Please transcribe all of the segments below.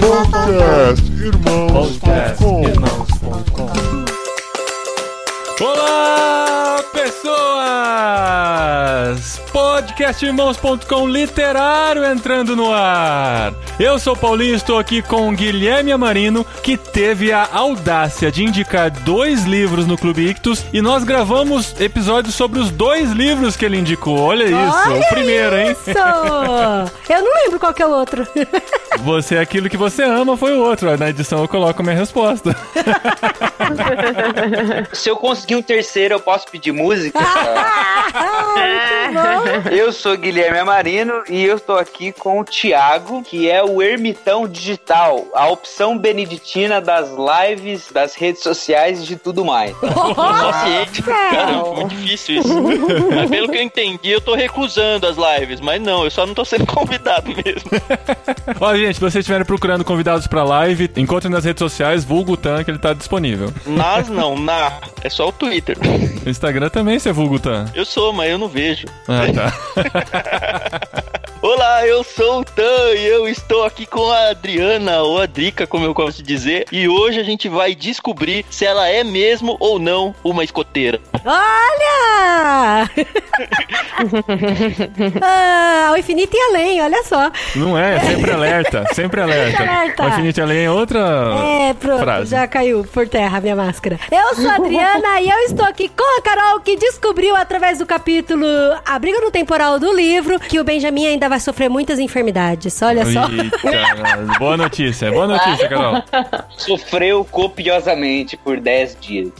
Podcast Irmãos.com Irmãos.com Olá, Podcastirmãos.com literário entrando no ar. Eu sou Paulinho, estou aqui com Guilherme Amarino, que teve a audácia de indicar dois livros no Clube Ictus e nós gravamos episódios sobre os dois livros que ele indicou. Olha isso, Olha o primeiro, hein? isso! Eu não lembro qual que é o outro. Você, aquilo que você ama foi o outro. Na edição eu coloco a minha resposta. Se eu conseguir um terceiro, eu posso pedir música? Muito bom. eu sou Guilherme Amarino e eu estou aqui com o Thiago, que é o ermitão digital, a opção beneditina das lives, das redes sociais e de tudo mais. Só ciente. Cara, muito difícil isso. mas pelo que eu entendi, eu tô recusando as lives. Mas não, eu só não tô sendo convidado mesmo. Ó, gente, se vocês estiverem procurando convidados pra live, encontrem nas redes sociais, vulgo Tan, que ele tá disponível. Nas não, na. É só o Twitter. Instagram também você é vulgo Tan. Eu sou, mas eu não vejo. Ah, tá. Olá, eu sou o Tan e eu estou aqui com a Adriana, ou a Drica, como eu gosto de dizer. E hoje a gente vai descobrir se ela é mesmo ou não uma escoteira. Olha! ah, ao infinito e além, olha só. Não é, sempre alerta, sempre alerta. Alerta. O Infinite Além é outra É, pronto, frase. já caiu por terra a minha máscara. Eu sou a Adriana e eu estou aqui com a Carol, que descobriu através do capítulo A Briga no Temporal do livro que o Benjamin ainda vai sofrer muitas enfermidades. Olha só. Eita, boa notícia, boa notícia, Carol. Sofreu copiosamente por 10 dias.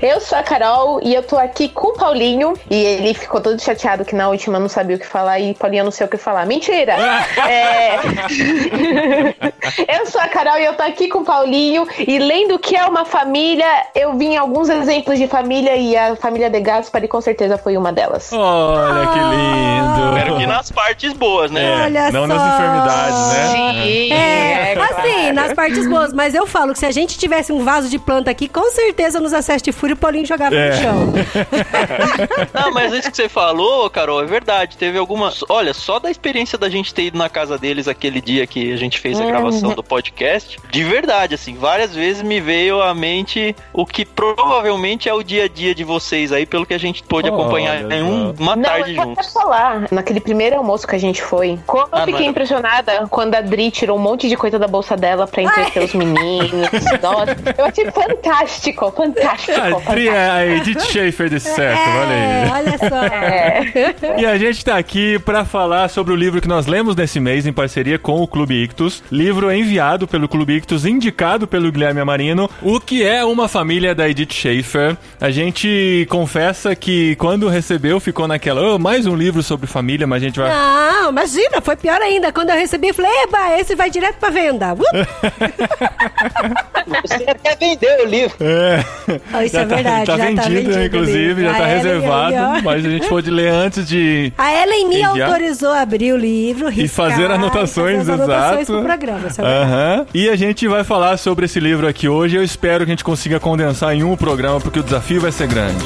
Eu sou a Carol e eu tô aqui com o Paulinho. E ele ficou todo chateado que na última não sabia o que falar e Paulinho não sei o que falar. Mentira! É... eu sou a Carol e eu tô aqui com o Paulinho. E lendo o que é uma família, eu vi alguns exemplos de família e a família de Gaspari com certeza foi uma delas. Olha que lindo. Espero que nas partes boas, né? Olha Não só. nas enfermidades, né? Sim, É, claro. assim, nas partes boas, mas eu falo que se a gente tivesse um vaso de planta aqui, com certeza nos acessos de fúria o Paulinho jogava É. no chão. Não, mas isso que você falou, Carol, é verdade. Teve alguma. Olha, só da experiência da gente ter ido na casa deles aquele dia que a gente fez a gravação do podcast, de verdade, assim, várias vezes me veio à mente o que provavelmente é o dia a dia de vocês aí, pelo que a gente pôde Olha acompanhar em um- uma Não, tarde eu vou até juntos. falar, naquele primeiro almoço que a gente foi, como Ah, eu fiquei impressionada quando a Dri tirou um monte de coisa da bolsa dela pra entreter os meninos. Nossa, eu achei fantástico, fantástico. A Tri é a Edith Schaefer desse certo, olha É, aí. olha só. É. E a gente tá aqui pra falar sobre o livro que nós lemos nesse mês em parceria com o Clube Ictus. Livro enviado pelo Clube Ictus, indicado pelo Guilherme Amarino. O que é uma família da Edith Schaefer. A gente confessa que quando recebeu ficou naquela, oh, mais um livro sobre família, mas a gente vai... Não, imagina, foi pior ainda. Quando eu recebi, eu falei, eba, esse vai direto pra venda. Você até vendeu o livro. É. Ah, isso Já é verdade, Tá já tá vendido, vendido inclusive, já A tá Ellen reservado, mas a gente pôde ler antes de... A Ellen me Enviar. autorizou a abrir o livro, E riscar, fazer anotações, e fazer as anotações exato. pro programa. Aham. E a gente vai falar sobre esse livro aqui hoje. Eu espero que a gente consiga condensar em um programa, porque o desafio vai ser grande.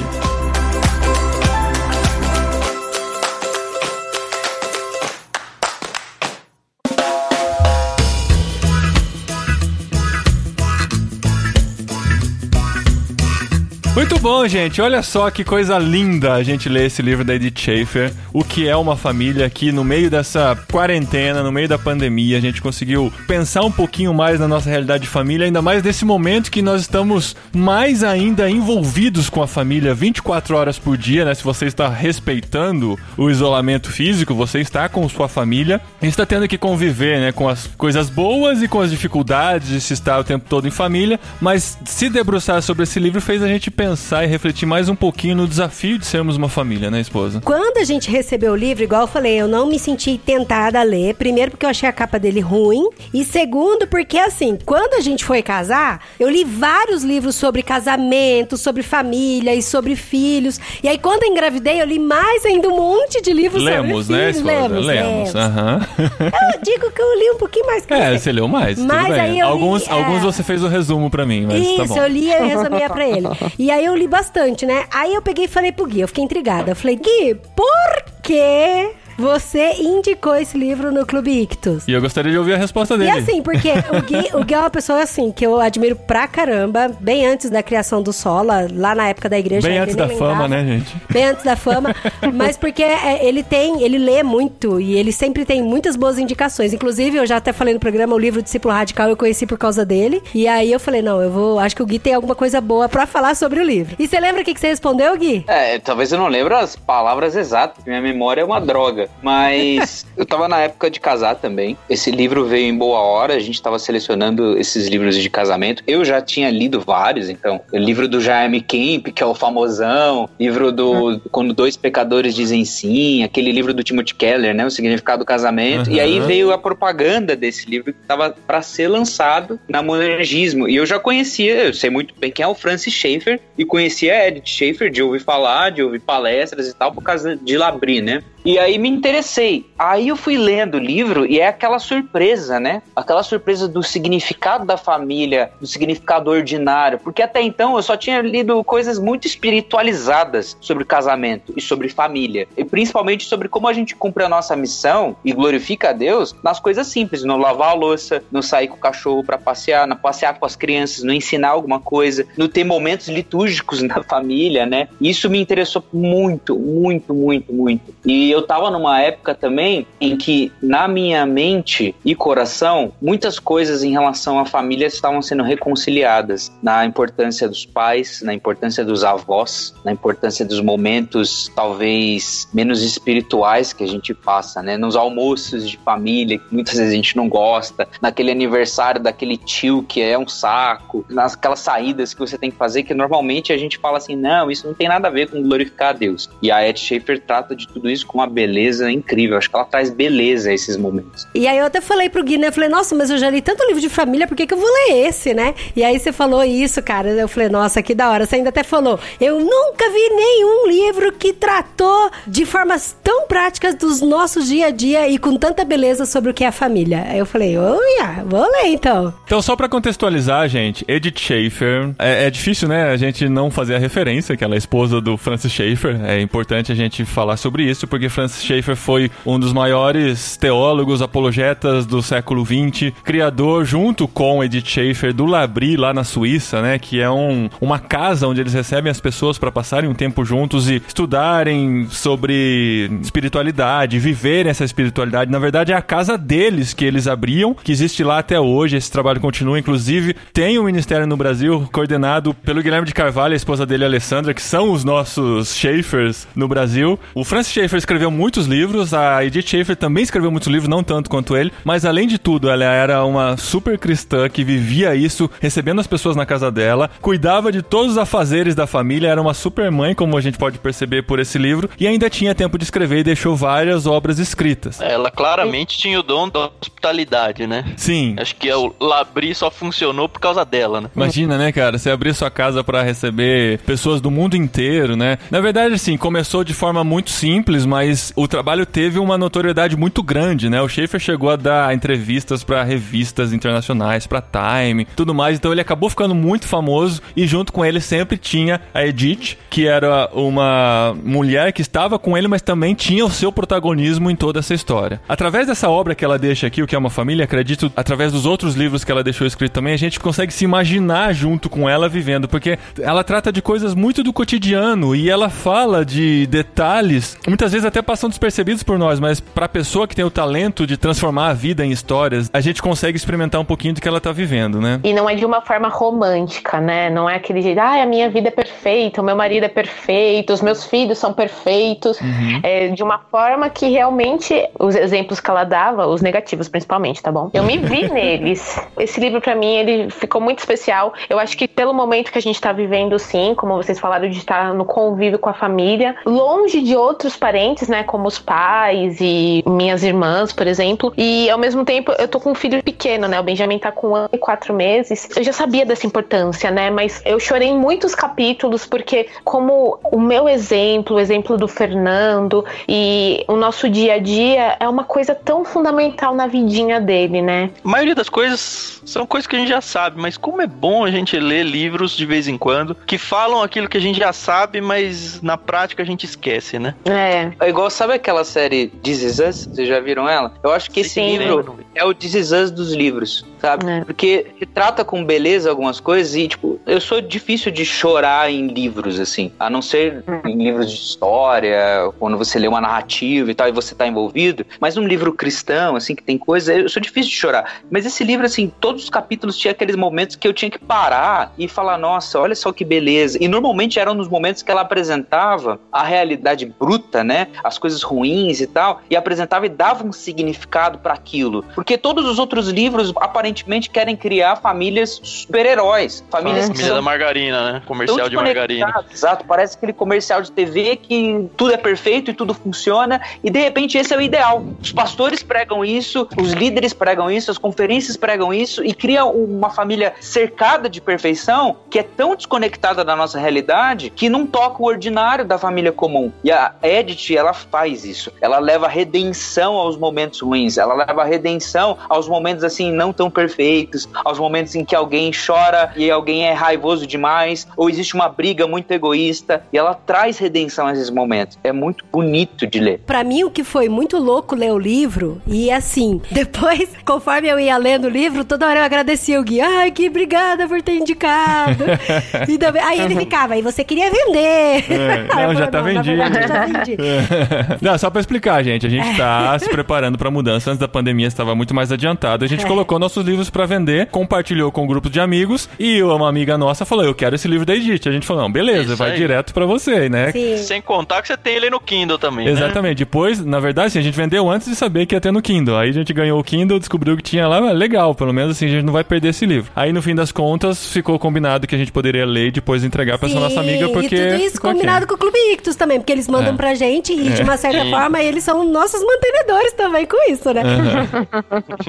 Muito bom, gente. Olha só que coisa linda a gente ler esse livro da Edith Schaefer. O que é uma família aqui no meio dessa quarentena, no meio da pandemia. A gente conseguiu pensar um pouquinho mais na nossa realidade de família, ainda mais nesse momento que nós estamos mais ainda envolvidos com a família 24 horas por dia, né? Se você está respeitando o isolamento físico, você está com sua família. A gente está tendo que conviver, né, com as coisas boas e com as dificuldades de se estar o tempo todo em família, mas se debruçar sobre esse livro fez a gente pensar e refletir mais um pouquinho no desafio de sermos uma família, né, esposa? Quando a gente recebeu o livro, igual eu falei, eu não me senti tentada a ler. Primeiro, porque eu achei a capa dele ruim. E segundo, porque assim, quando a gente foi casar, eu li vários livros sobre casamento, sobre família e sobre filhos. E aí, quando eu engravidei, eu li mais ainda um monte de livros Lemos, sobre né, filhos. esposa? Lemos, Lemos. lemos. Aham. Eu digo que eu li um pouquinho mais que É, você. você leu mais. Mas aí eu li, alguns, é. alguns você fez o resumo pra mim, mas Isso, tá bom. eu li e resumia pra ele. E aí eu li bastante, né? Aí eu peguei e falei pro Gui, eu fiquei intrigada. Eu falei, Gui, por que você indicou esse livro no Clube Ictus. E eu gostaria de ouvir a resposta E dele. assim, porque o Gui, o Gui é uma pessoa assim, que eu admiro pra caramba, bem antes da criação do Sola, lá na época da igreja. Bem ele antes da fama, lembrava. né, gente? Bem antes da fama, mas porque é, ele tem, ele lê muito e ele sempre tem muitas boas indicações. Inclusive, eu já até falei no programa, o livro Discípulo Radical eu conheci por causa dele. E aí eu falei, não, eu vou, acho que o Gui tem alguma coisa boa pra falar sobre o livro. E você lembra o que, que você respondeu, Gui? É, talvez eu não lembre as palavras exatas, porque minha memória é uma droga. Mas eu tava na época de casar também. Esse livro veio em boa hora, a gente tava selecionando esses livros de casamento. Eu já tinha lido vários, então. O livro do Jaime Kemp, que é o famosão. Livro do Quando Dois Pecadores Dizem Sim. Aquele livro do Timothy Keller, né? O Significado do Casamento. E aí Uhum. veio a propaganda desse livro que tava pra ser lançado na Monergismo. E eu já conhecia, eu sei muito bem quem é o Francis Schaeffer. E conhecia a Edith Schaeffer de ouvir falar, de ouvir palestras e tal, por causa de Labri, né? E aí me interessei. Aí eu fui lendo o livro e é aquela surpresa, né? Aquela surpresa do significado da família, do significado ordinário. Porque até então eu só tinha lido coisas muito espiritualizadas sobre casamento e sobre família. E principalmente sobre como a gente cumpre a nossa missão e glorifica a Deus nas coisas simples. No lavar a louça, no sair com o cachorro para passear, no passear com as crianças, no ensinar alguma coisa, no ter momentos litúrgicos na família, né? Isso me interessou muito, muito, muito, muito. E eu tava numa época também em que, na minha mente e coração, muitas coisas em relação à família estavam sendo reconciliadas. Na importância dos pais, na importância dos avós, na importância dos momentos talvez menos espirituais que a gente passa, né? Nos almoços de família, que muitas vezes a gente não gosta, naquele aniversário daquele tio que é um saco, naquelas saídas que você tem que fazer, que normalmente a gente fala assim, não, isso não tem nada a ver com glorificar a Deus. E a Ed Schaefer trata de tudo isso com uma beleza incrível. Acho que ela traz beleza a esses momentos. E aí eu até falei pro Gui, né? Eu falei, nossa, mas eu já li tanto livro de família, por que, que eu vou ler esse, né? E aí você falou isso, cara. Eu falei, nossa, que da hora. Você ainda até falou, eu nunca vi nenhum livro que tratou de formas tão práticas dos nossos dia a dia e com tanta beleza sobre o que é a família. Aí eu falei, olha, vou ler então. Então, só pra contextualizar, gente, Edith Schaefer, é, é difícil, né, a gente não fazer a referência, que ela é esposa do Francis Schaeffer. É importante a gente falar sobre isso, porque Francis Schaeffer foi um dos maiores teólogos, apologetas do século XX, criador, junto com Edith Schaeffer, do Labri, lá na Suíça, né, que é um, uma casa onde eles recebem as pessoas para passarem um tempo juntos e estudarem sobre espiritualidade, viverem essa espiritualidade. Na verdade, é a casa deles que eles abriam, que existe lá até hoje. Esse trabalho continua. Inclusive, tem um ministério no Brasil coordenado pelo Guilherme de Carvalho a esposa dele, Alessandra, que são os nossos Schaeffers no Brasil. O Francis Schaeffer escreveu muitos livros, a Edith Schaeffer também escreveu muitos livros, não tanto quanto ele, mas além de tudo, ela era uma super cristã que vivia isso, recebendo as pessoas na casa dela, cuidava de todos os afazeres da família, era uma super mãe, como a gente pode perceber por esse livro, e ainda tinha tempo de escrever e deixou várias obras escritas. Ela claramente tinha o dom da hospitalidade, né? Sim. Acho que o Labri só funcionou por causa dela, né? Imagina, né, cara? Você abrir sua casa pra receber pessoas do mundo inteiro, né? Na verdade, assim, começou de forma muito simples, mas o trabalho teve uma notoriedade muito grande, né? O Schaefer chegou a dar entrevistas pra revistas internacionais, pra Time, tudo mais. Então ele acabou ficando muito famoso e junto com ele sempre tinha a Edith, que era uma mulher que estava com ele, mas também tinha o seu protagonismo em toda essa história. Através dessa obra que ela deixa aqui, o que é uma família, acredito, através dos outros livros que ela deixou escrito também, a gente consegue se imaginar junto com ela vivendo, porque ela trata de coisas muito do cotidiano e ela fala de detalhes, muitas vezes até passam despercebidos por nós, mas pra pessoa que tem o talento de transformar a vida em histórias, a gente consegue experimentar um pouquinho do que ela tá vivendo, né? E não é de uma forma romântica, né? Não é aquele jeito, ah, a minha vida é perfeita, o meu marido é perfeito, os meus filhos são perfeitos. É de uma forma que realmente, os exemplos que ela dava, os negativos principalmente, tá bom? Eu me vi neles. Esse livro, pra mim, ele ficou muito especial. Eu acho que pelo momento que a gente tá vivendo, sim, como vocês falaram, de estar no convívio com a família, longe de outros parentes, né? Como os pais e minhas irmãs, por exemplo. E ao mesmo tempo, eu tô com um filho pequeno, né? O Benjamin tá com um ano e quatro meses. Eu já sabia dessa importância, né? Mas eu chorei em muitos capítulos, porque como o meu exemplo, o exemplo do Fernando e o nosso dia a dia é uma coisa tão fundamental na vidinha dele, né? A maioria das coisas são coisas que a gente já sabe, mas como é bom a gente ler livros de vez em quando que falam aquilo que a gente já sabe, mas na prática a gente esquece, né? É. É igual, sabe aquela série This Is Us? Vocês já viram ela? Eu acho que esse Sim. livro é o This Is Us dos livros, sabe? É. Porque retrata com beleza algumas coisas e, tipo, eu sou difícil de chorar em livros, assim. A não ser em livros de história, quando você lê uma narrativa e tal, e você tá envolvido. Mas num livro cristão, assim, que tem coisa, eu sou difícil de chorar. Mas esse livro, assim, todos os capítulos tinha aqueles momentos que eu tinha que parar e falar, nossa, olha só que beleza. E normalmente eram nos momentos que ela apresentava a realidade bruta, né? As coisas ruins e tal, e apresentava e dava um significado para aquilo. Porque todos os outros livros aparentemente querem criar famílias super-heróis, famílias que Família são da margarina, né? Comercial de margarina. Exato, parece aquele comercial de TV que tudo é perfeito e tudo funciona, e de repente esse é o ideal. Os pastores pregam isso, os líderes pregam isso, as conferências pregam isso, e cria uma família cercada de perfeição que é tão desconectada da nossa realidade que não toca o ordinário da família comum. E a Edith, ela faz isso. Ela leva redenção aos momentos ruins, ela leva redenção aos momentos assim não tão perfeitos, aos momentos em que alguém chora e alguém é raivoso demais, ou existe uma briga muito egoísta, e ela traz redenção a esses momentos. É muito bonito de ler. Pra mim, o que foi muito louco ler o livro, e assim, depois, conforme eu ia lendo o livro, toda hora eu agradecia o Gui. Ai, que obrigada por ter indicado. e também, aí ele ficava, aí você queria vender. É, não, já falei, tá na vendido. verdade, já vendi. Não, só pra explicar, gente. A gente tá se preparando pra mudança. Antes da pandemia estava muito mais adiantado. A gente É. colocou nossos livros pra vender, compartilhou com um grupo de amigos e uma amiga nossa falou: Eu quero esse livro da Edith. A gente falou: Não, beleza, Isso vai aí. direto pra você, né? Sim. Sem contar que você tem ele no Kindle também, né? Exatamente. Depois, na verdade, assim, a gente vendeu antes de saber que ia ter no Kindle. Aí a gente ganhou o Kindle, descobriu que tinha lá, ah, legal, pelo menos assim, a gente não vai perder esse livro. Aí no fim das contas, ficou combinado que a gente poderia ler e depois entregar pra essa nossa amiga, porque. E tudo isso aqui. combinado com o Clube Ictus também, porque eles mandam É. pra gente e, de uma certa Sim. forma, eles são nossos mantenedores também com isso, né?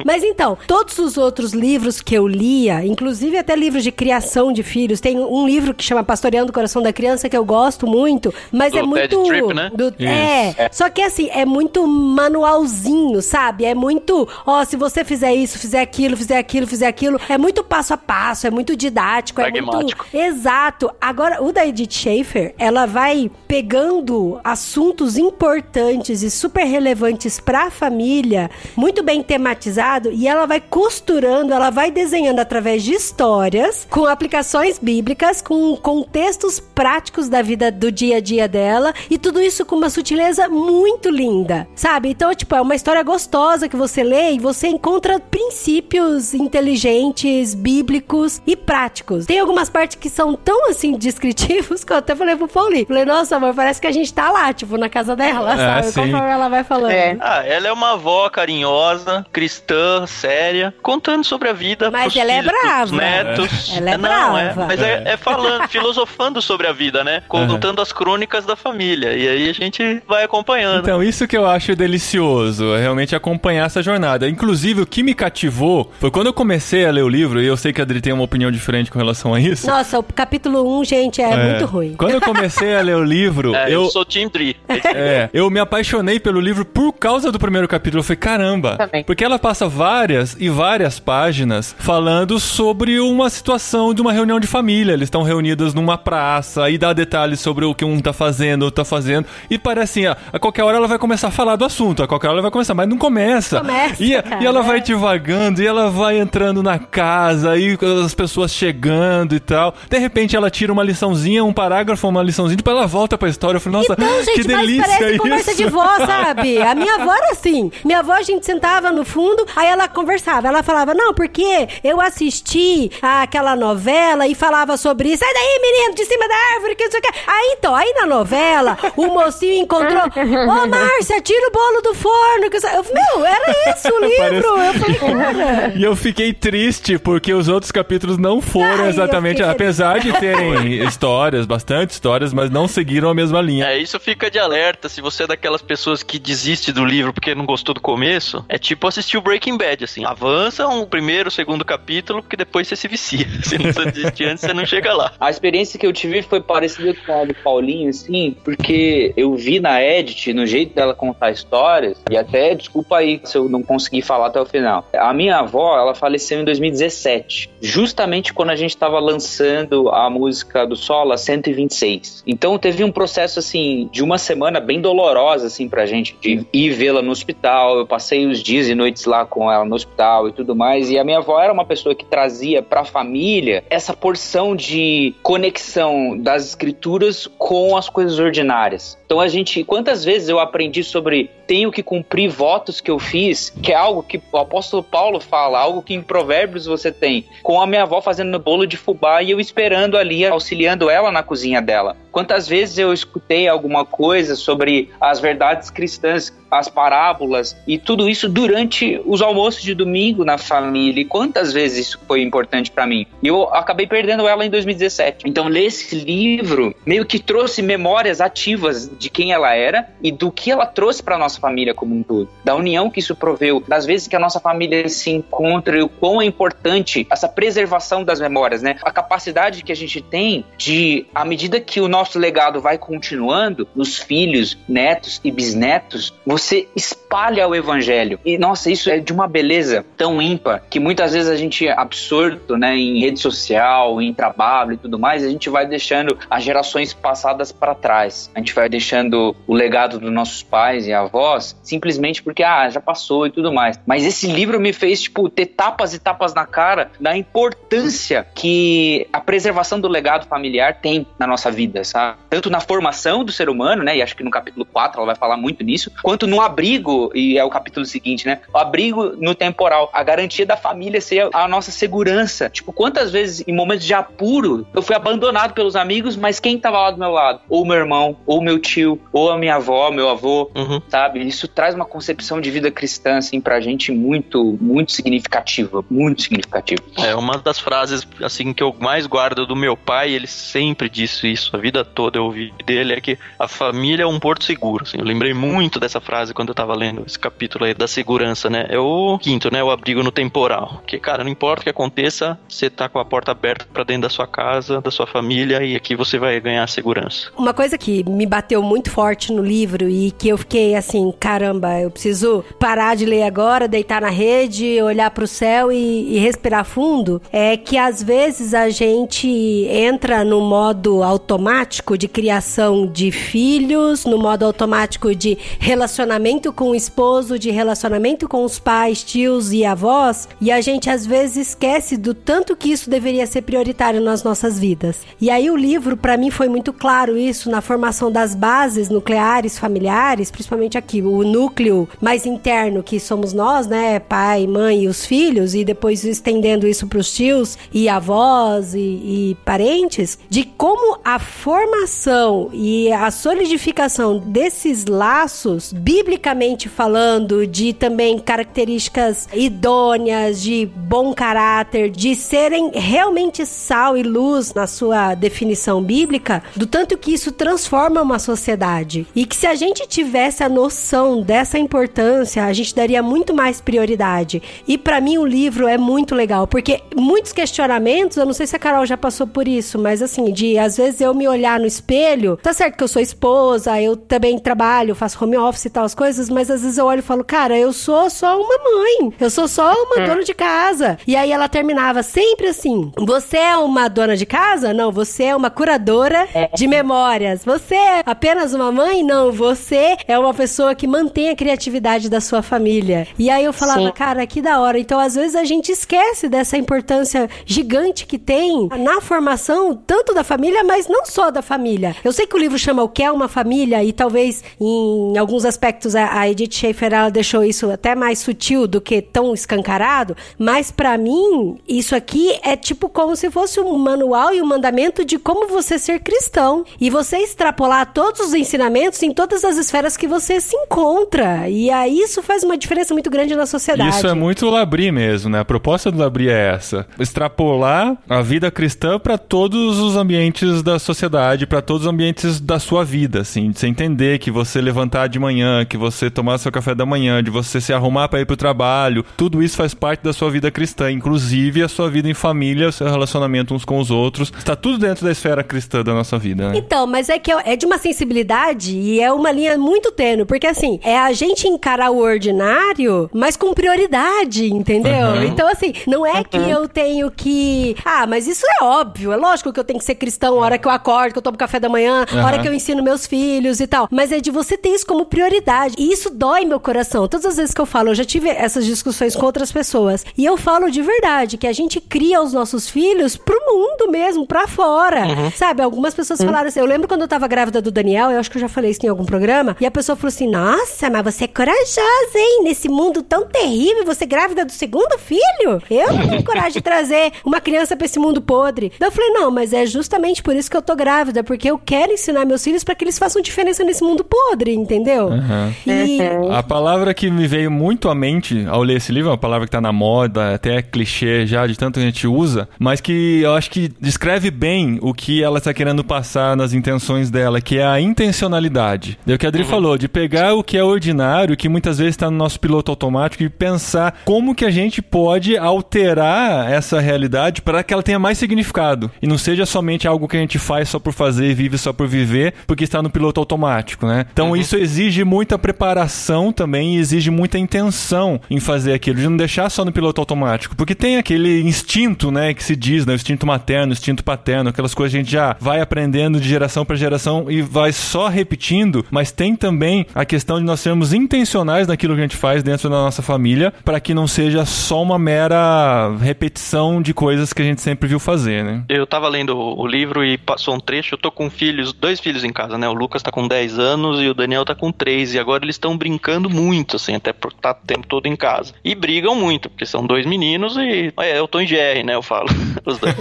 Mas então, todos os outros livros que eu lia, inclusive até livros de criação de filhos, tem um livro que chama Pastoreando o Coração da Criança, que eu gosto muito, mas Do é muito. Ted Tripp, né? do- Isso. é, só que assim, é muito manualzinho, sabe? É muito, ó, se você fizer isso, fizer aquilo, fizer aquilo, fizer aquilo, é muito passo a passo, é muito didático, é muito Pragmático. Exato. Agora, o da Edith Schaefer, ela vai pegando assuntos importantes e super relevantes pra família, muito bem tematizado, e ela vai costurando, ela vai desenhando através de histórias, com aplicações bíblicas, com contextos práticos da vida do dia a dia dela, e tudo isso com uma sutileza muito linda, sabe? Então, tipo, é uma história gostosa que você lê e você encontra princípios inteligentes, bíblicos e práticos. Tem algumas partes que são tão assim descritivos que eu até falei pro Paulinho. Falei, nossa, amor, parece que a gente tá lá, tipo, na casa dela, É, sabe? sim. Conforme ela vai falando. É. Ah, ela é uma avó carinhosa, cristã, séria, contando sobre a vida. Mas ela é filhos, brava. netos. Ela é não, brava. É, mas é, é falando, filosofando sobre a vida, né? Contando as crônicas da família. E aí a gente vai acompanhando. Então, isso que eu acho delicioso, é realmente acompanhar essa jornada. Inclusive, o que me cativou foi quando eu comecei a ler o livro, e eu sei que a Adri tem uma opinião diferente com relação a isso. Nossa, o capítulo 1, gente, é, muito ruim. Quando eu comecei a ler o livro, É, eu... eu. sou Team Tree. É, eu me apaixonei pelo livro por causa do primeiro capítulo. Eu falei, caramba. Também. Porque ela passa várias e várias páginas falando sobre uma situação de uma reunião de família. Eles estão reunidos numa praça e dá detalhes sobre o que um tá fazendo, o outro tá fazendo. E parece assim, ó, a qualquer hora ela vai começar a falar do assunto, a qualquer hora ela vai começar, mas não começa. Começa, e, cara, e ela vai é. devagando, e ela vai entrando na casa, e as pessoas chegando e tal. De repente ela tira uma liçãozinha, um parágrafo, uma liçãozinha, depois ela volta pra história. Eu falei, nossa, Então, gente, que delícia parece isso. conversa de vó, sabe? A minha avó era assim. Minha avó, a gente sentava no fundo, aí ela conversava. Ela falava, não, porque eu assisti aquela novela e falava sobre isso. Sai daí, menino, de cima da árvore, que não sei o que. Aí, então, aí na novela, o mocinho encontrou, ô, Márcia, tira o bolo do forno. Que eu, eu, meu, era isso o livro. Eu falei, cara... E eu fiquei triste porque os outros capítulos não foram Ai, exatamente, fiquei apesar de terem histórias, bastante histórias, mas não seguiram a mesma linha. É, isso fica de alerta. Se você é daquelas pessoas que desiste do livro porque não gostou do começo, é tipo assistir o Breaking Bad, assim. Avança um primeiro, segundo capítulo, porque depois você se vicia. Se não desistir antes, você não chega lá. A experiência que eu tive foi parecida com a do Paulinho, assim, porque eu vi na Edit, no jeito dela contar histórias, e até, desculpa aí se eu não consegui falar até o final. A minha avó, ela faleceu em 2017, justamente quando a gente estava lançando a música do Sola 126. Então teve um processo, assim, de uma semana bem bem dolorosa, assim, pra gente, de ir vê-la no hospital. Eu passei os dias e noites lá com ela no hospital e tudo mais. E a minha avó era uma pessoa que trazia pra família essa porção de conexão das escrituras com as coisas ordinárias. Então a gente, quantas vezes eu aprendi sobre tenho que cumprir votos que eu fiz, que é algo que o apóstolo Paulo fala, algo que em Provérbios você tem, com a minha avó fazendo bolo de fubá e eu esperando ali, auxiliando ela na cozinha dela. Quantas vezes eu escutei alguma coisa sobre as verdades cristãs, as parábolas e tudo isso durante os almoços de domingo na família. E quantas vezes isso foi importante para mim? Eu acabei perdendo ela em 2017. Então, ler esse livro meio que trouxe memórias ativas de quem ela era e do que ela trouxe para nossa família como um todo, da união que isso proveu, das vezes que a nossa família se encontra e o quão é importante essa preservação das memórias, né? A capacidade que a gente tem de, à medida que o nosso legado vai continuando, nos filhos, netos e bisnetos, você espalha o evangelho. E nossa, isso é de uma beleza tão ímpar que muitas vezes a gente é absorto, né, em rede social, em trabalho e tudo mais, a gente vai deixando as gerações passadas para trás. A gente vai deixando o legado dos nossos pais e avós simplesmente porque ah, já passou e tudo mais. Mas esse livro me fez tipo ter tapas e tapas na cara da importância que a preservação do legado familiar tem na nossa vida, sabe? Tanto na formação do ser humano, né, e acho que no capítulo 4 ela vai falar muito nisso, quanto no abrigo, e é o capítulo seguinte, né? O abrigo no temporal, a garantia da família ser a nossa segurança. Tipo, quantas vezes em momentos de apuro eu fui abandonado pelos amigos, mas quem tava lá do meu lado? Ou meu irmão, ou meu tio, ou a minha avó, meu avô, Uhum. sabe? Isso traz uma concepção de vida cristã, assim, pra gente muito, muito significativa. Muito significativa. É uma das frases assim que eu mais guardo do meu pai, ele sempre disse isso a vida toda eu ouvi dele é que a família é um porto seguro, assim. Eu lembrei muito dessa frase quando eu tava lendo esse capítulo aí da segurança, né? É o quinto, né? O abrigo no temporal. Que, cara, não importa o que aconteça, você tá com a porta aberta pra dentro da sua casa, da sua família e aqui você vai ganhar segurança. Uma coisa que me bateu muito forte no livro e que eu fiquei assim, caramba, eu preciso parar de ler agora, deitar na rede, olhar pro céu e, e respirar fundo, é que às vezes a gente entra no modo automático de criação de filhos, no modo automático de relacionamento com o esposo, de relacionamento com os pais, tios e avós, e a gente às vezes esquece do tanto que isso deveria ser prioritário nas nossas vidas. E aí o livro para mim foi muito claro isso na formação das bases nucleares familiares, principalmente aqui o núcleo mais interno que somos nós, né, pai, mãe e os filhos, e depois estendendo isso para os tios e avós e, e parentes, de como a formação e a solidificação desses laços, biblicamente falando, de também características idôneas, de bom caráter, de serem realmente sal e luz na sua definição bíblica, do tanto que isso transforma uma sociedade. E que se a gente tivesse a noção dessa importância, a gente daria muito mais prioridade. E para mim o livro é muito legal, porque muitos questionamentos, eu não sei se a Carol já passou por isso, mas assim, de às vezes eu me olhar no espelho, tá certo que eu sou esposa, eu também trabalho, faço home office e tal as coisas, mas às vezes eu olho e falo, cara, eu sou só uma mãe, eu sou só uma dona de casa. E aí ela terminava sempre assim: você é uma dona de casa? Não, você é uma curadora de memórias. Você é apenas uma mãe? Não, você é uma pessoa que mantém a criatividade da sua família. E aí eu falava, Sim. cara, que da hora. Então, às vezes, a gente esquece dessa importância gigante que tem na formação, tanto da família, mas não só da família. Eu sei que o livro chama O que é uma família, e talvez em alguns aspectos a, a Edith Schaefer ela deixou isso até mais sutil do que tão escancarado, mas pra mim, isso aqui é tipo como se fosse um manual e um mandamento de como você ser cristão. E você extrapolar todos os ensinamentos em todas as esferas que você se encontra. E aí isso faz uma diferença muito grande na sociedade. Isso é muito Labri mesmo, né? A proposta do Labri é essa: extrapolar a vida cristã para todos os ambientes da sociedade, para todos os ambientes da sua vida, assim, de você entender que você levantar de manhã, que você tomar seu café da manhã, de você se arrumar para ir pro trabalho, tudo isso faz parte da sua vida cristã, inclusive a sua vida em família, o seu relacionamento uns com os outros, está tudo dentro da esfera cristã da nossa vida, né? Então, mas é que é de uma sensibilidade e é uma linha muito tênue, porque porque assim, é a gente encarar o ordinário, mas com prioridade, entendeu? Uhum. Então, assim, não é que eu tenho que. Ah, mas isso é óbvio. É lógico que eu tenho que ser cristão a hora que eu acordo, que eu tomo café da manhã, a hora Uhum. que eu ensino meus filhos e tal. Mas é de você ter isso como prioridade. E isso dói meu coração. Todas as vezes que eu falo, eu já tive essas discussões com outras pessoas. E eu falo de verdade que a gente cria os nossos filhos pro mundo mesmo, pra fora. Sabe? Algumas pessoas falaram assim. Eu lembro quando eu tava grávida do Daniel, eu acho que eu já falei isso em algum programa. E a pessoa falou assim: Nossa, mas você é corajosa, hein? Nesse mundo tão terrível, você é grávida do segundo filho? Eu não tenho coragem de trazer uma criança pra esse mundo podre. Daí eu falei: Não, mas é justamente por isso que eu tô grávida, porque eu quero ensinar meus filhos pra que eles façam diferença nesse mundo podre, entendeu? Aham. E. A palavra que me veio muito à mente ao ler esse livro, é uma palavra que tá na moda, até é clichê já, de tanto que a gente usa, mas que eu acho que descreve bem o que ela tá querendo passar nas intenções dela, que é a intencionalidade. É o que a Adri falou, de pegar o que é ordinário, que muitas vezes tá no nosso piloto automático, e pensar como que a gente pode alterar essa realidade para que ela tenha mais significado. E não seja somente algo que a gente faz só por fazer e vive só por viver, porque está no piloto automático, né? Então isso exige muita preparação também e exige muita intenção em fazer aquilo, de não deixar só no piloto automático. Porque tem aquele instinto, né, que se diz, né, o instinto materno, o instinto paterno, aquelas coisas que a gente já vai aprendendo de geração para geração e vai só repetindo, mas tem também a questão de nós sermos intencionais naquilo que a gente faz dentro da nossa família, para que não seja só uma mera repetição de coisas que a gente sempre viu fazer, né? Eu tava lendo o livro e passou um trecho. Eu tô com filhos, dois filhos em casa, né? O Lucas tá com 10 anos e o Daniel tá com 3. E agora eles estão brincando muito, assim, até por estar o tempo todo em casa. E brigam muito, porque são dois meninos e. É, eu tô em GR, né? Eu falo. Os dois.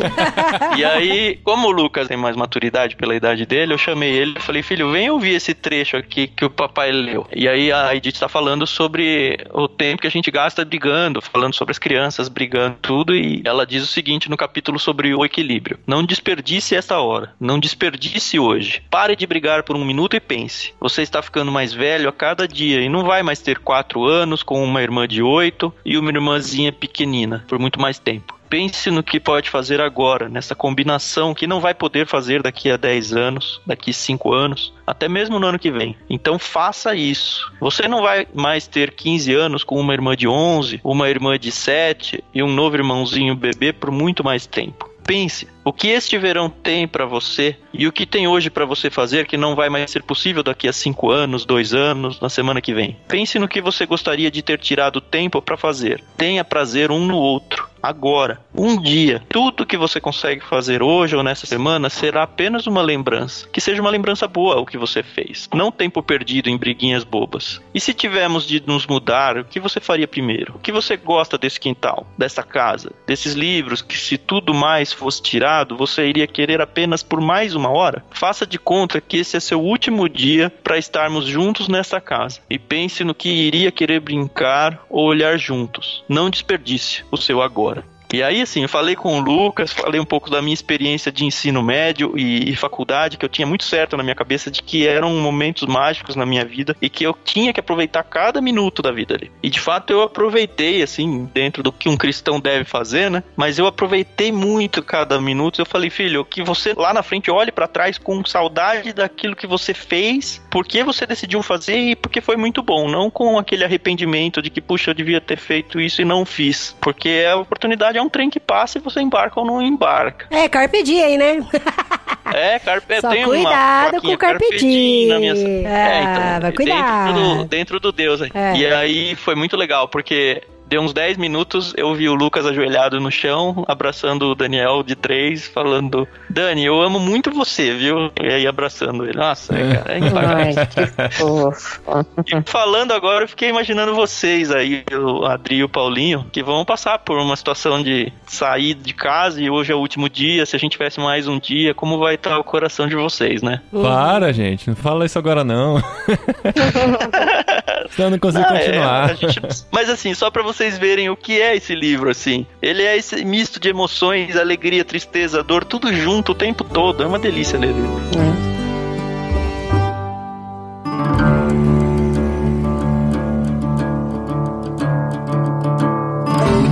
e aí, como o Lucas tem mais maturidade pela idade dele, eu chamei ele e falei, filho, vem ouvir esse trecho aqui que o papai leu. E aí a Edith tá falando sobre o tempo que a gente gasta brigando, falando sobre as crianças brigando, tudo. E ela diz o seguinte no capítulo sobre o equilíbrio: Não desperdice esta hora, não desperdice hoje. Pare de brigar por um minuto e pense. Você está ficando mais velho a cada dia e não vai mais ter quatro anos com uma irmã de oito e uma irmãzinha pequenina por muito mais tempo. Pense no que pode fazer agora, nessa combinação que não vai poder fazer daqui a 10 anos, daqui a 5 anos, até mesmo no ano que vem. Então faça isso. Você não vai mais ter 15 anos com uma irmã de 11, uma irmã de 7 e um novo irmãozinho bebê por muito mais tempo. Pense, o que este verão tem para você e o que tem hoje para você fazer que não vai mais ser possível daqui a cinco anos, dois anos, na semana que vem. Pense no que você gostaria de ter tirado tempo para fazer. Tenha prazer um no outro. Agora, um dia, tudo que você consegue fazer hoje ou nessa semana será apenas uma lembrança. Que seja uma lembrança boa o que você fez. Não tempo perdido em briguinhas bobas. E se tivermos de nos mudar, o que você faria primeiro? O que você gosta desse quintal, dessa casa, desses livros que se tudo mais fosse tirado, você iria querer apenas por mais uma hora? Faça de conta que esse é seu último dia para estarmos juntos nessa casa. E pense no que iria querer brincar ou olhar juntos. Não desperdice o seu agora. E aí, assim, eu falei com o Lucas, falei um pouco da minha experiência de ensino médio e, e, faculdade, que eu tinha muito certo na minha cabeça de que eram momentos mágicos na minha vida e que eu tinha que aproveitar cada minuto da vida ali. E de fato eu aproveitei, assim, dentro do que um cristão deve fazer, né? Mas eu aproveitei muito cada minuto. Eu falei, filho, que você lá na frente olhe para trás com saudade daquilo que você fez, porque você decidiu fazer e porque foi muito bom, não com aquele arrependimento de que, puxa, eu devia ter feito isso e não fiz. Porque a oportunidade é trem que passa e você embarca ou não embarca. É, Carpe Diem, né? É, Carpe Só tem cuidado com o Carpe Diem. na minha... É, é, então, vai cuidar. Dentro do, dentro do Deus. É. E aí foi muito legal, porque deu uns 10 minutos, eu vi o Lucas ajoelhado no chão, abraçando o Daniel de três, falando: Dani, eu amo muito você, viu? E aí abraçando ele. Nossa, cara, é. Ai, que fofo. E falando agora, eu fiquei imaginando vocês aí, o Adri e o Paulinho, que vão passar por uma situação de sair de casa e hoje é o último dia. Se a gente tivesse mais um dia, como vai estar o coração de vocês, né? Para, gente, não fala isso agora não. Senão eu não consigo Não, é, continuar. a gente- Mas assim, só pra vocês verem o que é esse livro, assim. Ele é esse misto de emoções, alegria, tristeza, dor, tudo junto o tempo todo. É uma delícia ler ele.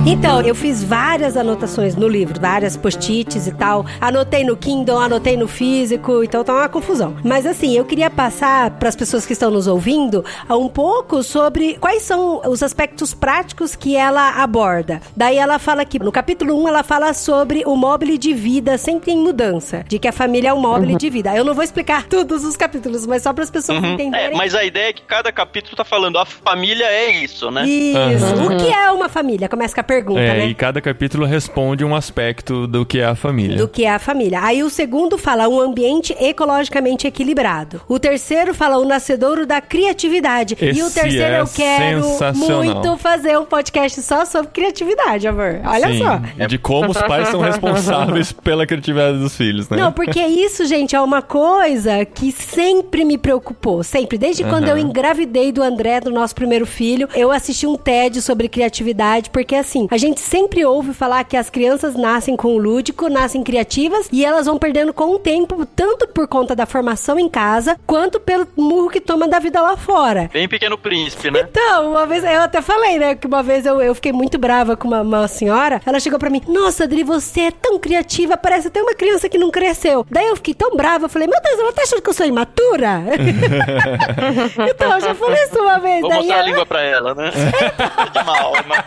Então, eu fiz várias anotações no livro, várias post-its e tal. Anotei no Kindle, anotei no físico, então tá uma confusão. Mas assim, eu queria passar para as pessoas que estão nos ouvindo um pouco sobre quais são os aspectos práticos que ela aborda. Daí ela fala que no capítulo 1 ela fala sobre o móvel de vida sempre em mudança, de que a família é um móvel uhum. de vida. Eu não vou explicar todos os capítulos, mas só para as pessoas uhum. entenderem. É, mas a ideia é que cada capítulo tá falando a família é isso, né? Isso. Uhum. O que é uma família? Começa com a pergunta, é, né? E cada capítulo responde um aspecto do que é a família. Do que é a família. Aí o segundo fala um ambiente ecologicamente equilibrado. O terceiro fala o nascedouro da criatividade. Esse e o terceiro é eu quero muito fazer um podcast só sobre criatividade, amor. Olha Sim, só. De como os pais são responsáveis pela criatividade dos filhos, né? Não, porque isso, gente, é uma coisa que sempre me preocupou. Sempre. Desde uhum. quando eu engravidei do André, do nosso primeiro filho, eu assisti um TED sobre criatividade, porque assim, a gente sempre ouve falar que as crianças nascem com o lúdico, nascem criativas e elas vão perdendo com o tempo, tanto por conta da formação em casa, quanto pelo murro que toma da vida lá fora. Bem pequeno príncipe, né? Então, uma vez, eu até falei, né, que uma vez eu, eu fiquei muito brava com uma, uma senhora, ela chegou para mim, nossa, Adri, você é tão criativa, parece até uma criança que não cresceu. Daí eu fiquei tão brava, eu falei, meu Deus, ela tá achando que eu sou imatura? então, eu já falei isso uma vez. Vou Daí mostrar ela... a língua pra ela, né? De mal. Mas...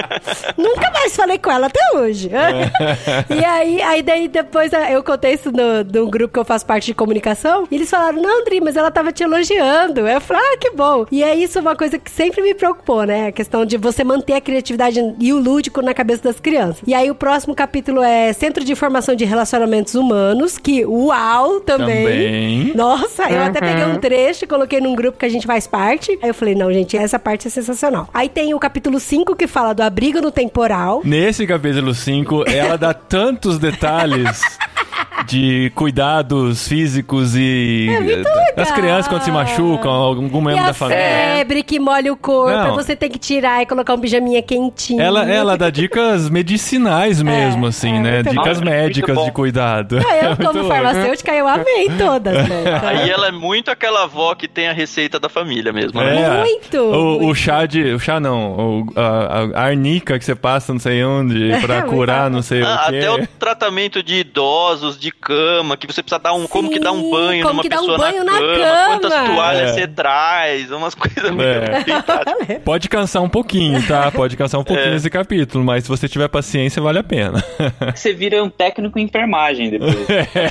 Nunca mais falei com ela até hoje. e aí, aí daí depois eu contei isso no, no grupo que eu faço parte de comunicação. E eles falaram, não, Andri, mas ela tava te elogiando. Eu falei, ah, que bom. E é isso uma coisa que sempre me preocupou, né? A questão de você manter a criatividade e o lúdico na cabeça das crianças. E aí o próximo capítulo é Centro de Informação de Relacionamentos Humanos, que uau também. Também. Nossa, eu até peguei um trecho e coloquei num grupo que a gente faz parte. Aí eu falei, não, gente, essa parte é sensacional. Aí tem o capítulo 5 que fala do abrigo no temporal. Nesse capítulo 5, ela dá tantos detalhes de cuidados físicos e é as crianças quando se machucam, algum membro da família. febre que molha o corpo, Não. você tem que tirar e colocar um pijaminha quentinho. Ela, ela dá dicas medicinais mesmo, é, assim, é, né? Dicas bom. médicas de cuidado. Ah, eu, como farmacêutica, eu amei todas, né? Aí ela é muito aquela avó que tem a receita da família mesmo, né? É. Muito, o, muito. o chá de. O chá não. O, a, a, arnica que você passa não sei onde pra curar não sei ah, o quê. Até o tratamento de idosos, de cama, que você precisa dar um. Sim, como que dá um banho numa pessoa um banho na, na, cama, cama. quantas toalhas é. você traz, umas coisas é. muito Pode cansar um pouquinho, tá? Pode cansar um pouquinho é. esse capítulo, mas se você tiver paciência, vale a pena. Você vira um técnico em enfermagem depois.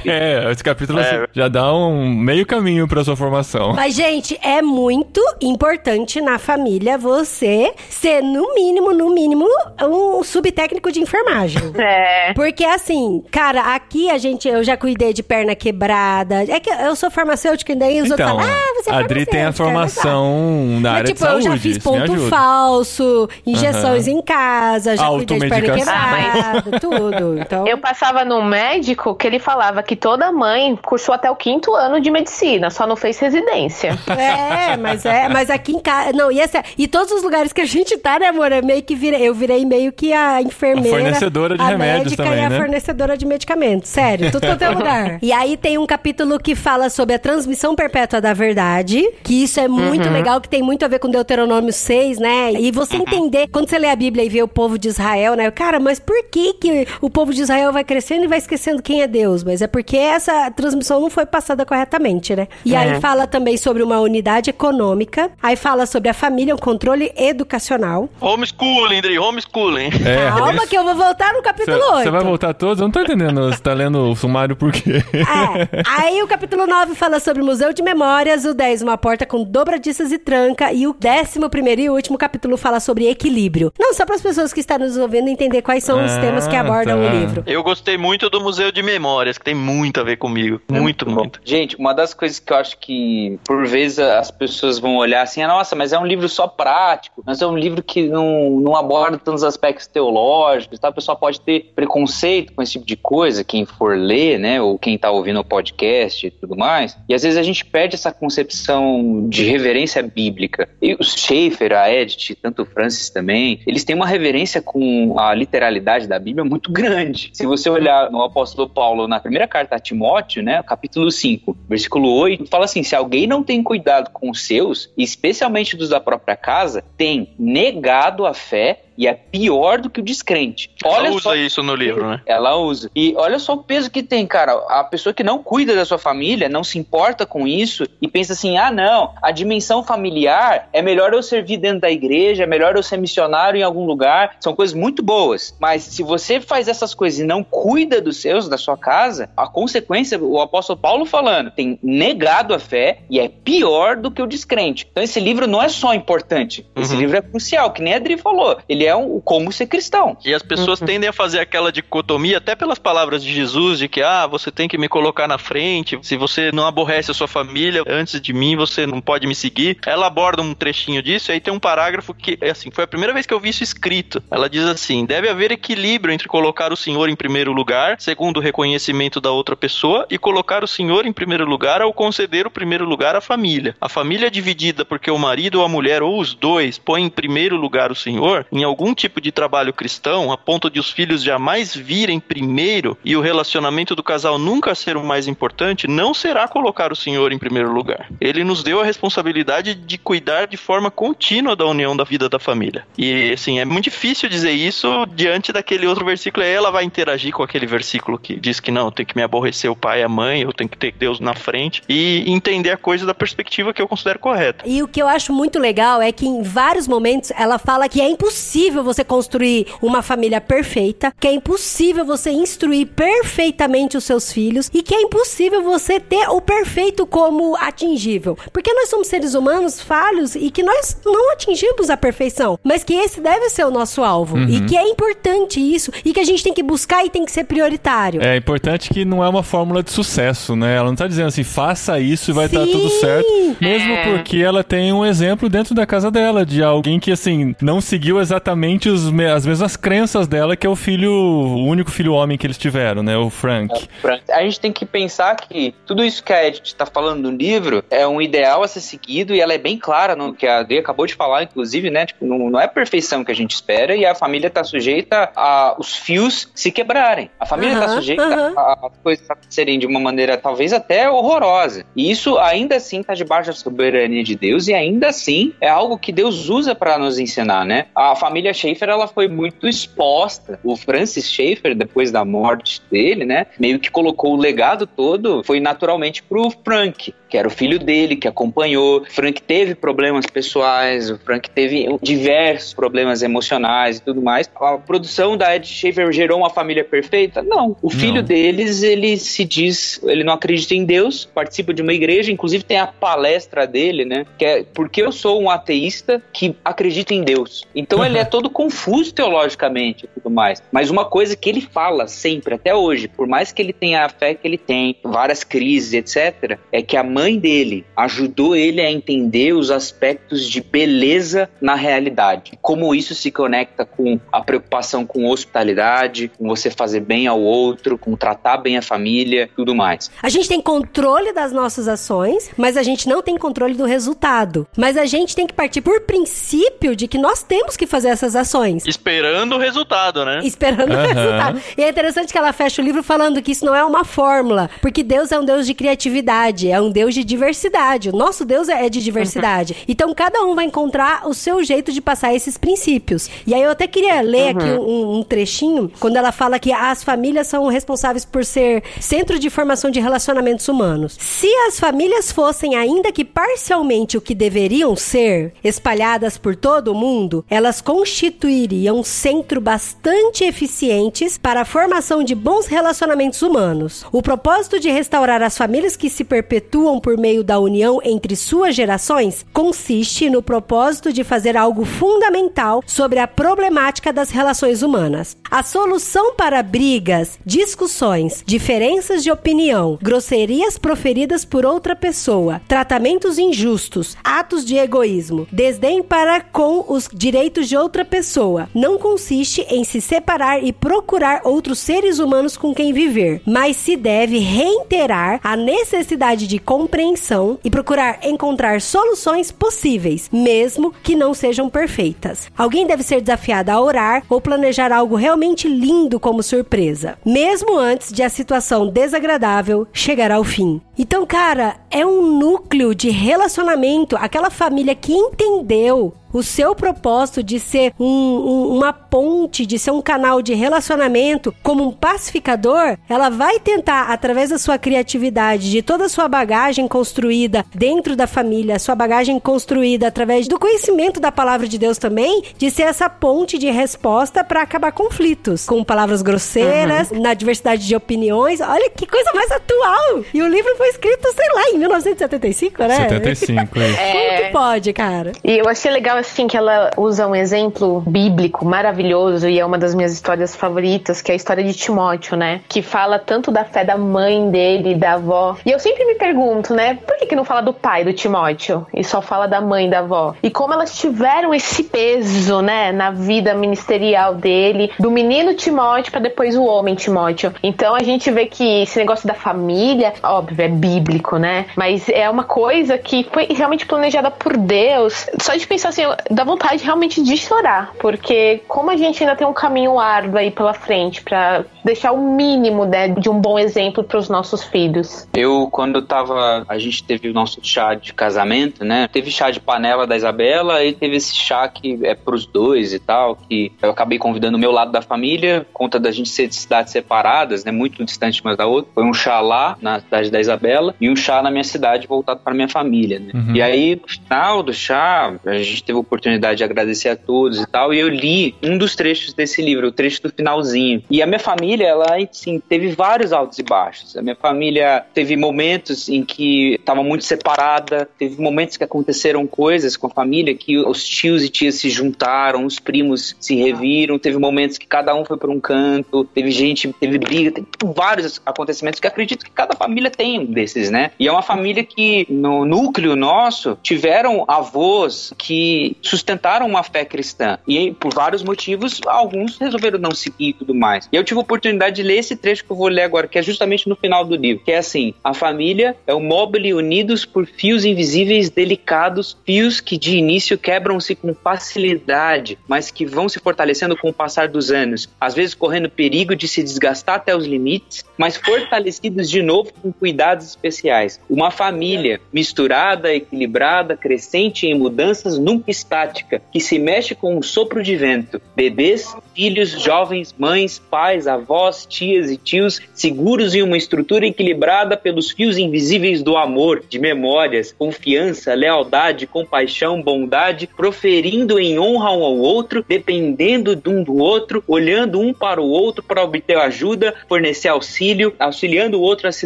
é, esse capítulo é. já dá um meio caminho pra sua formação. Mas, gente, é muito importante na família você ser, no mínimo, no mínimo, um subtécnico de enfermagem. É. Porque, assim, cara, aqui a gente, eu já cuidei de perna quebrada. É que eu sou farmacêutica daí os então, outros falam, ah, você é a Adri tem a formação na área tipo, de saúde. eu já fiz ponto falso, injeções em casa, já cuidei de perna quebrada, tudo. Então... Eu passava num médico que ele falava que toda mãe cursou até o quinto ano de medicina, só não fez residência. É, mas é, mas aqui em casa, não, e, essa, e todos os lugares que a gente tá, né, amor, é meio que virei, eu virei meio que a enfermeira, a fornecedora de a remédios também, e a né? fornecedora de medicamentos, sério, tudo quanto é lugar. E aí tem um capítulo que fala sobre a transmissão perpétua da verdade, que isso é muito uhum. legal, que tem muito a ver com Deuteronômio 6, né? E você entender, quando você lê a Bíblia e vê o povo de Israel, né? Cara, mas por que que o povo de Israel vai crescendo e vai esquecendo quem é Deus? Mas é porque essa transmissão não foi passada corretamente, né? E aí fala também sobre uma unidade econômica, aí fala sobre a família, o controle educacional. Homeschooling, Dri, homeschooling. É, Calma que eu vou voltar no capítulo cê, 8. Você vai voltar todos? Eu não tô entendendo. Você tá lendo o sumário por quê? É. Aí o capítulo 9 fala sobre o Museu de Memórias, o 10, uma porta com dobradiças e tranca, e o décimo primeiro e último capítulo fala sobre equilíbrio. Não só para as pessoas que estão nos ouvindo entender quais são ah, os temas que abordam tá. o livro. Eu gostei muito do Museu de Memórias, que tem muito a ver comigo. Muito, muito. muito. Gente, uma das coisas que eu acho que, por vezes, as pessoas vão olhar assim, ah, nossa, mas é um livro só prático, mas é um livro que não, não aborda tantos aspectos teológicos, tá? O pessoal pode ter preconceito com esse tipo de coisa, quem for ler, né, ou quem tá ouvindo o podcast e tudo mais, e às vezes a gente perde essa concepção de reverência bíblica. E o Schaefer, a Edith, tanto o Francis também, eles têm uma reverência com a literalidade da Bíblia muito grande. Se você olhar no apóstolo Paulo, na primeira carta a Timóteo, né, capítulo 5, versículo 8, fala assim, se alguém não tem cuidado com os seus, especialmente dos da própria casa, tem negado a fé e é pior do que o descrente. Olha Olha usa só isso no livro, né? ela usa. E olha só o peso que tem, cara. A pessoa que não cuida da sua família, não se importa com isso e pensa assim: ah, não, a dimensão familiar é melhor eu servir dentro da igreja, é melhor eu ser missionário em algum lugar. São coisas muito boas. Mas se você faz essas coisas e não cuida dos seus, da sua casa, a consequência, o apóstolo Paulo falando, tem negado a fé e é pior do que o descrente. Então esse livro não é só importante, esse Uhum. livro é crucial, que nem a Adri falou. Ele é um como ser cristão. E as pessoas tendem a fazer aquela dicotomia, até pelas palavras de Jesus, de que, ah, você tem que me colocar na frente, se você não aborrece a sua família, antes de mim você não pode me seguir. Ela aborda um trechinho disso, e aí tem um parágrafo que, é assim, foi a primeira vez que eu vi isso escrito. Ela diz assim: deve haver equilíbrio entre colocar o Senhor em primeiro lugar, segundo o reconhecimento da outra pessoa, e colocar o Senhor em primeiro lugar ao conceder o primeiro lugar à família. A família é dividida porque o marido ou a mulher, ou os dois, põem em primeiro lugar o Senhor, em algum tipo de trabalho cristão, a ponto de os filhos jamais virem primeiro e o relacionamento do casal nunca ser o mais importante, não será colocar o Senhor em primeiro lugar. Ele nos deu a responsabilidade de cuidar de forma contínua da união da vida da família. E assim, é muito difícil dizer isso diante daquele outro versículo. Ela vai interagir com aquele versículo que diz que não, tem que me aborrecer o pai e a mãe, eu tenho que ter Deus na frente e entender a coisa da perspectiva que eu considero correta. E o que eu acho muito legal é que em vários momentos ela fala que é impossível você construir uma família perfeita, que é impossível você instruir perfeitamente os seus filhos e que é impossível você ter o perfeito como atingível. Porque nós somos seres humanos falhos e que nós não atingimos a perfeição, mas que esse deve ser o nosso alvo e que é importante isso e que a gente tem que buscar e tem que ser prioritário. É importante que não é uma fórmula de sucesso, né? Ela não tá dizendo assim, faça isso e vai estar Sim. tudo certo. Mesmo É. porque ela tem um exemplo dentro da casa dela, de alguém que, assim, não seguiu exatamente os me- as mesmas crenças dela, que é o filho, o único filho homem que eles tiveram, né? O Frank. Frank. A gente tem que pensar que tudo isso que a Edith está falando no livro é um ideal a ser seguido e ela é bem clara no que a Adri acabou de falar, inclusive, né? Tipo, não, não é a perfeição que a gente espera e a família está sujeita a os fios se quebrarem. A família está Aham, sujeita aham. a, a coisas acontecerem de uma maneira talvez até horrorosa. E isso ainda assim está debaixo da soberania de Deus e ainda assim é algo que Deus usa para nos ensinar, né? A família Schaefer ela foi muito exposta. O Francis Schaefer, depois da morte dele, né, meio que colocou o legado todo, foi naturalmente pro Frank, que era o filho dele, que acompanhou. Frank teve problemas pessoais, o Frank teve diversos problemas emocionais e tudo mais. A produção da Ed Schaefer gerou uma família perfeita? Não. O filho Não. deles, ele se diz, ele não acredita em Deus, participa de uma igreja, inclusive tem a palestra dele, né, que é porque eu sou um ateísta que acredita em Deus. Então ele é todo confuso teologicamente e tudo mais. Mas uma coisa que ele fala sempre, até hoje, por mais que ele tenha a fé que ele tem, várias crises, etc., é que a mãe dele ajudou ele a entender os aspectos de beleza na realidade. Como isso se conecta com a preocupação com hospitalidade, com você fazer bem ao outro, com tratar bem a família, tudo mais. A gente tem controle das nossas ações, mas a gente não tem controle do resultado. Mas a gente tem que partir por princípio de que nós temos que fazer essas ações. Esperando o resultado, né? Esperando o Aham. resultado. E é interessante que ela fecha o livro falando que isso não é uma fórmula, porque Deus é um Deus de criatividade, é um Deus de diversidade. O nosso Deus é de diversidade. Então cada um vai encontrar o seu jeito de passar esses princípios. E aí eu até queria ler aqui um, um trechinho, quando ela fala que as famílias são responsáveis por ser centro de formação de relacionamentos humanos. Se as famílias fossem, ainda que parcialmente, o que deveriam ser, espalhadas por todo o mundo, elas constituiriam um centro bastante eficientes para a formação de bons relacionamentos humanos. O propósito de restaurar as famílias que se perpetuam por meio da união entre suas gerações consiste no propósito de fazer algo fundamental sobre a problemática das relações humanas. A solução para brigas, discussões, diferenças de opinião, grosserias proferidas por outra pessoa, tratamentos injustos, atos de egoísmo, desdém para com os direitos de outra pessoa, não consiste em se separar e procurar outros seres humanos com quem viver, mas se deve reiterar a necessidade de compreensão e procurar encontrar soluções possíveis, mesmo que não sejam perfeitas. Alguém deve ser desafiado a orar ou planejar algo realmente lindo como surpresa, mesmo antes de a situação desagradável chegar ao fim. Então, cara, é um núcleo de relacionamento, aquela família que entendeu o seu propósito de ser um, um, uma ponte, de ser um canal de relacionamento como um pacificador, ela vai tentar, através da sua criatividade, de toda a sua bagagem construída dentro da família, sua bagagem construída através do conhecimento da palavra de Deus também, de ser essa ponte de resposta para acabar conflitos, com palavras grosseiras, uhum. na diversidade de opiniões. Olha que coisa mais atual! E o livro foi escrito, sei lá, em 1975, né? 75, é. Como que pode, cara? E eu achei legal assim que ela usa um exemplo bíblico maravilhoso e é uma das minhas histórias favoritas, que é a história de Timóteo, né? Que fala tanto da fé da mãe dele, da avó. E eu sempre me pergunto, né? Por que, que não fala do pai do Timóteo e só fala da mãe da avó? E como elas tiveram esse peso, né, na vida ministerial dele, do menino Timóteo para depois o homem Timóteo. Então a gente vê que esse negócio da família, óbvio, é bíblico, né? Mas é uma coisa que foi realmente planejada por Deus. Só de pensar assim, dá vontade realmente de chorar, porque como a gente ainda tem um caminho árduo aí pela frente para deixar o mínimo né, de um bom exemplo para os nossos filhos. Eu, quando tava. A gente teve o nosso chá de casamento, né? Teve chá de panela da Isabela e teve esse chá que é pros dois e tal, que eu acabei convidando o meu lado da família, conta da gente ser de cidades separadas, né? Muito distante uma da outra. Foi um chá lá, na cidade da Isabela, e um chá na minha cidade voltado para minha família, né? Uhum. E aí, no final do chá, a gente teve a oportunidade de agradecer a todos e tal, e eu li um dos trechos desse livro, o trecho do finalzinho. E a minha família, ela, assim, teve vários altos e baixos. A minha família teve momentos em que estava muito separada, teve momentos que aconteceram coisas com a família que os tios e tias se juntaram, os primos se reviram, teve momentos que cada um foi para um canto, teve gente, teve briga, teve vários acontecimentos que acredito que cada família tem um desses, né? E é uma família que, no núcleo nosso, tiveram avós que sustentaram uma fé cristã. E por vários motivos, alguns resolveram não seguir e tudo mais. E eu tive a oportunidade de ler esse trecho que eu vou ler agora, que é justamente no final do livro, que é assim: a família é o mobile unidos por fios invisíveis delicados, fios que de início quebram-se com facilidade, mas que vão se fortalecendo com o passar dos anos, às vezes correndo perigo de se desgastar até os limites, mas fortalecidos de novo com cuidados especiais. Uma família misturada, equilibrada, crescente em mudanças nunca estática, que se mexe com um sopro de vento. Bebês, filhos, jovens, mães, pais, avós, tias e tios, seguros em uma estrutura equilibrada pelos fios invisíveis do amor, de memórias, confiança, lealdade, compaixão, bondade, proferindo em honra um ao outro, dependendo de um do outro, olhando um para o outro para obter ajuda, fornecer auxílio, auxiliando o outro a se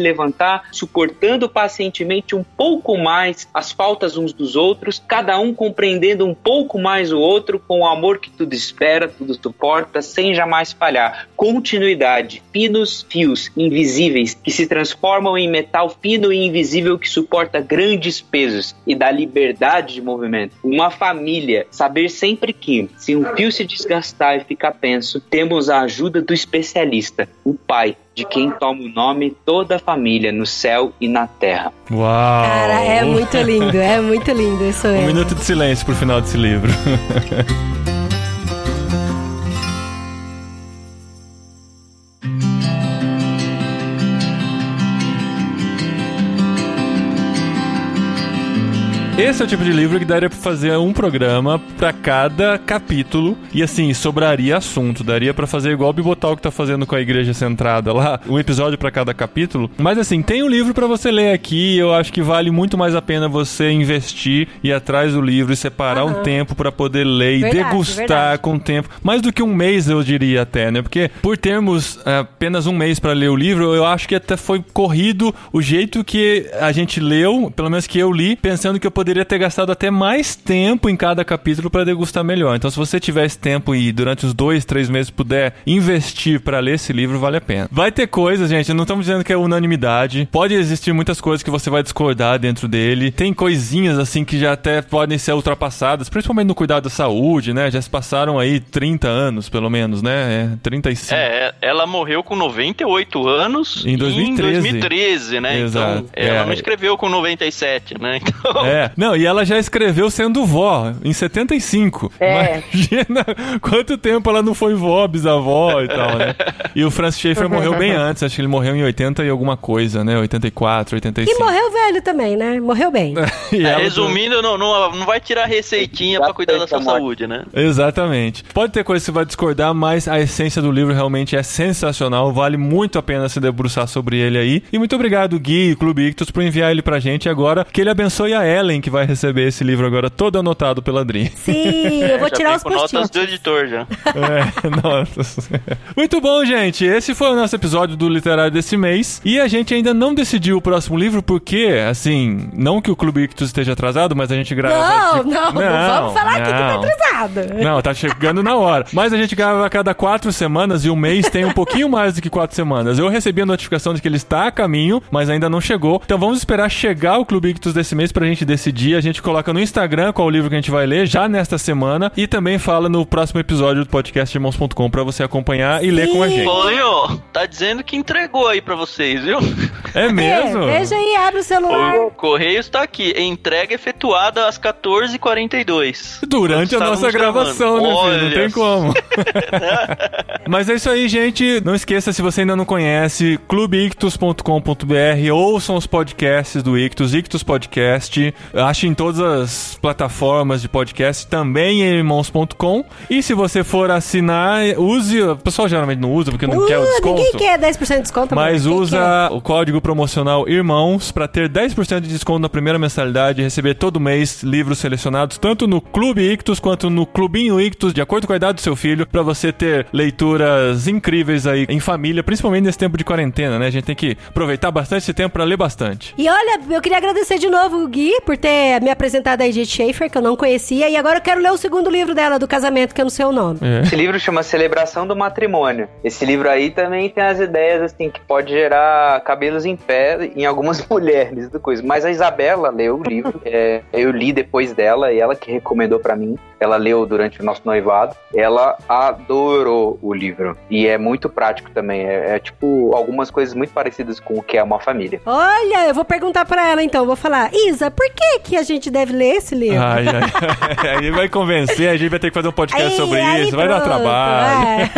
levantar, suportando pacientemente um pouco mais as faltas uns dos outros, cada um compreendendo um pouco mais o outro com o amor que tudo espera, tudo suporta, sem jamais falhar. Continuidade, finos fios invisíveis que se transformam em metal fino e invisível que suporta grandes pesos e dá liberdade de movimento. Uma família, saber sempre que, se um fio se desgastar e ficar penso, temos a ajuda do especialista, o pai, de quem toma o nome toda a família no céu e na terra. Uau! Cara, é muito lindo, é muito lindo isso. Um minuto de silêncio pro final desse livro. Esse é o tipo de livro que daria pra fazer um programa pra cada capítulo e assim, sobraria assunto. Daria para fazer igual o Bibotal que tá fazendo com a Igreja Centrada lá, um episódio para cada capítulo. Mas assim, tem um livro para você ler aqui. Eu acho que vale muito mais a pena você investir e atrás do livro e separar uhum. um tempo para poder ler e verdade, degustar verdade. com tempo. Mais do que um mês, eu diria até, né? Porque por termos é, apenas um mês para ler o livro, eu acho que até foi corrido o jeito que a gente leu, pelo menos que eu li, pensando que eu poderia poderia ter gastado até mais tempo em cada capítulo para degustar melhor. Então, se você tiver esse tempo e durante os dois, três meses puder investir para ler esse livro, vale a pena. Vai ter coisas, gente, não estamos dizendo que é unanimidade. Pode existir muitas coisas que você vai discordar dentro dele. Tem coisinhas assim que já até podem ser ultrapassadas, principalmente no cuidado da saúde, né? Já se passaram aí 30 anos, pelo menos, né? É, 35. É, ela morreu com 98 anos em 2013, em 2013 né? Exato. Então, ela é. não escreveu com 97, né? Então... É, Não, e ela já escreveu sendo vó, em 75. É. Imagina quanto tempo ela não foi vó, bisavó e tal, né? E o Francis Schaeffer morreu bem antes, acho que ele morreu em 80 e alguma coisa, né? 84, 85. E morreu velho também, né? Morreu bem. E É, resumindo, não, não, não vai tirar receitinha pra cuidar da sua saúde, né? Exatamente. Pode ter coisa que você vai discordar, mas a essência do livro realmente é sensacional. Vale muito a pena se debruçar sobre ele aí. E muito obrigado, Gui e Clube Ictus, por enviar ele pra gente agora. Que ele abençoe a Ellen, que vai receber esse livro agora todo anotado pela Adri. Sim, eu vou Já tirar os com notas post-its. do editor já. É, nossa. Muito bom, gente. Esse foi o nosso episódio do Literário desse mês. E a gente ainda não decidiu o próximo livro, porque, assim, não que o Clube Ictus esteja atrasado, mas a gente grava. Não, de- não, não, vamos falar aqui que tá não. atrasado. Não, tá chegando na hora. Mas a gente grava a cada quatro semanas e um mês tem um pouquinho mais do que quatro semanas. Eu recebi a notificação de que ele está a caminho, mas ainda não chegou. Então vamos esperar chegar o Clube Ictus desse mês pra gente decidir. A gente coloca no Instagram qual o livro que a gente vai ler já nesta semana e também fala no próximo episódio do podcast irmãos.com pra você acompanhar e ler com a gente. Tonho, tá dizendo que entregou aí pra vocês, viu? É mesmo? É, veja aí, abre o celular. O Correios tá aqui. Entrega efetuada às 14h42. Durante a nossa gravação, né, filho? Não Olha tem como. Mas é isso aí, gente. Não esqueça, se você ainda não conhece, clubeictus.com.br, ouçam os podcasts do Ictus, Ictus Podcast. Ache em todas as plataformas de podcast, também em irmãos.com. E se você for assinar, use. O pessoal geralmente não usa porque não quer o Uh, desconto. ninguém quer 10% de desconto. Mas usa o código promocional IRMÃOS para ter 10% de desconto na primeira mensalidade e receber todo mês livros selecionados, tanto no Clube Ictus quanto no Clubinho Ictus, de acordo com a idade do seu filho, para você ter leituras incríveis aí em família, principalmente nesse tempo de quarentena, né? A gente tem que aproveitar bastante esse tempo para ler bastante. E olha, eu queria agradecer de novo o Gui por ter me apresentado a Edith Schaefer, que eu não conhecia. E agora eu quero ler o segundo livro dela, do casamento, que eu não sei o nome. É. Esse livro chama Celebração do Matrimônio. Esse livro aí também tem as ideias assim que pode gerar cabelos em pé em algumas mulheres do coisa. Mas a Isabela leu o livro, é, eu li depois dela e ela que recomendou pra mim. Ela leu durante o nosso noivado. Ela adorou o livro e é muito prático também. É, é tipo algumas coisas muito parecidas com o que é uma família. Olha, eu vou perguntar pra ela então. Vou falar, Isa, por que, que a gente deve ler esse livro? Ai, ai, aí vai convencer, a gente vai ter que fazer um podcast Aí- sobre aí isso, vai dar pronto, trabalho.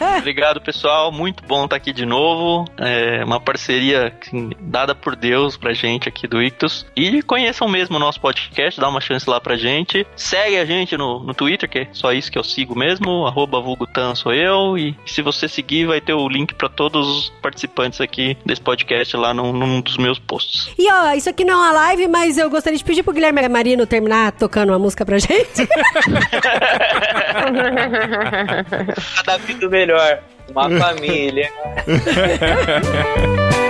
é. Obrigado, pessoal. Muito bom estar aqui de novo. É uma parceria assim, dada por Deus pra gente aqui do Ictus. E conheçam mesmo o nosso podcast, dá uma chance lá pra gente. Segue a gente no, no Twitter, que é só isso que eu sigo mesmo. Arroba vulgutan sou eu. E se você seguir, vai ter o link pra todos os participantes aqui desse podcast lá num, num dos meus posts. E ó, isso aqui não é uma live, mas eu gostaria de pedir pro Guilherme Marino terminar tocando uma música pra gente. Cada vida melhor. Uma família.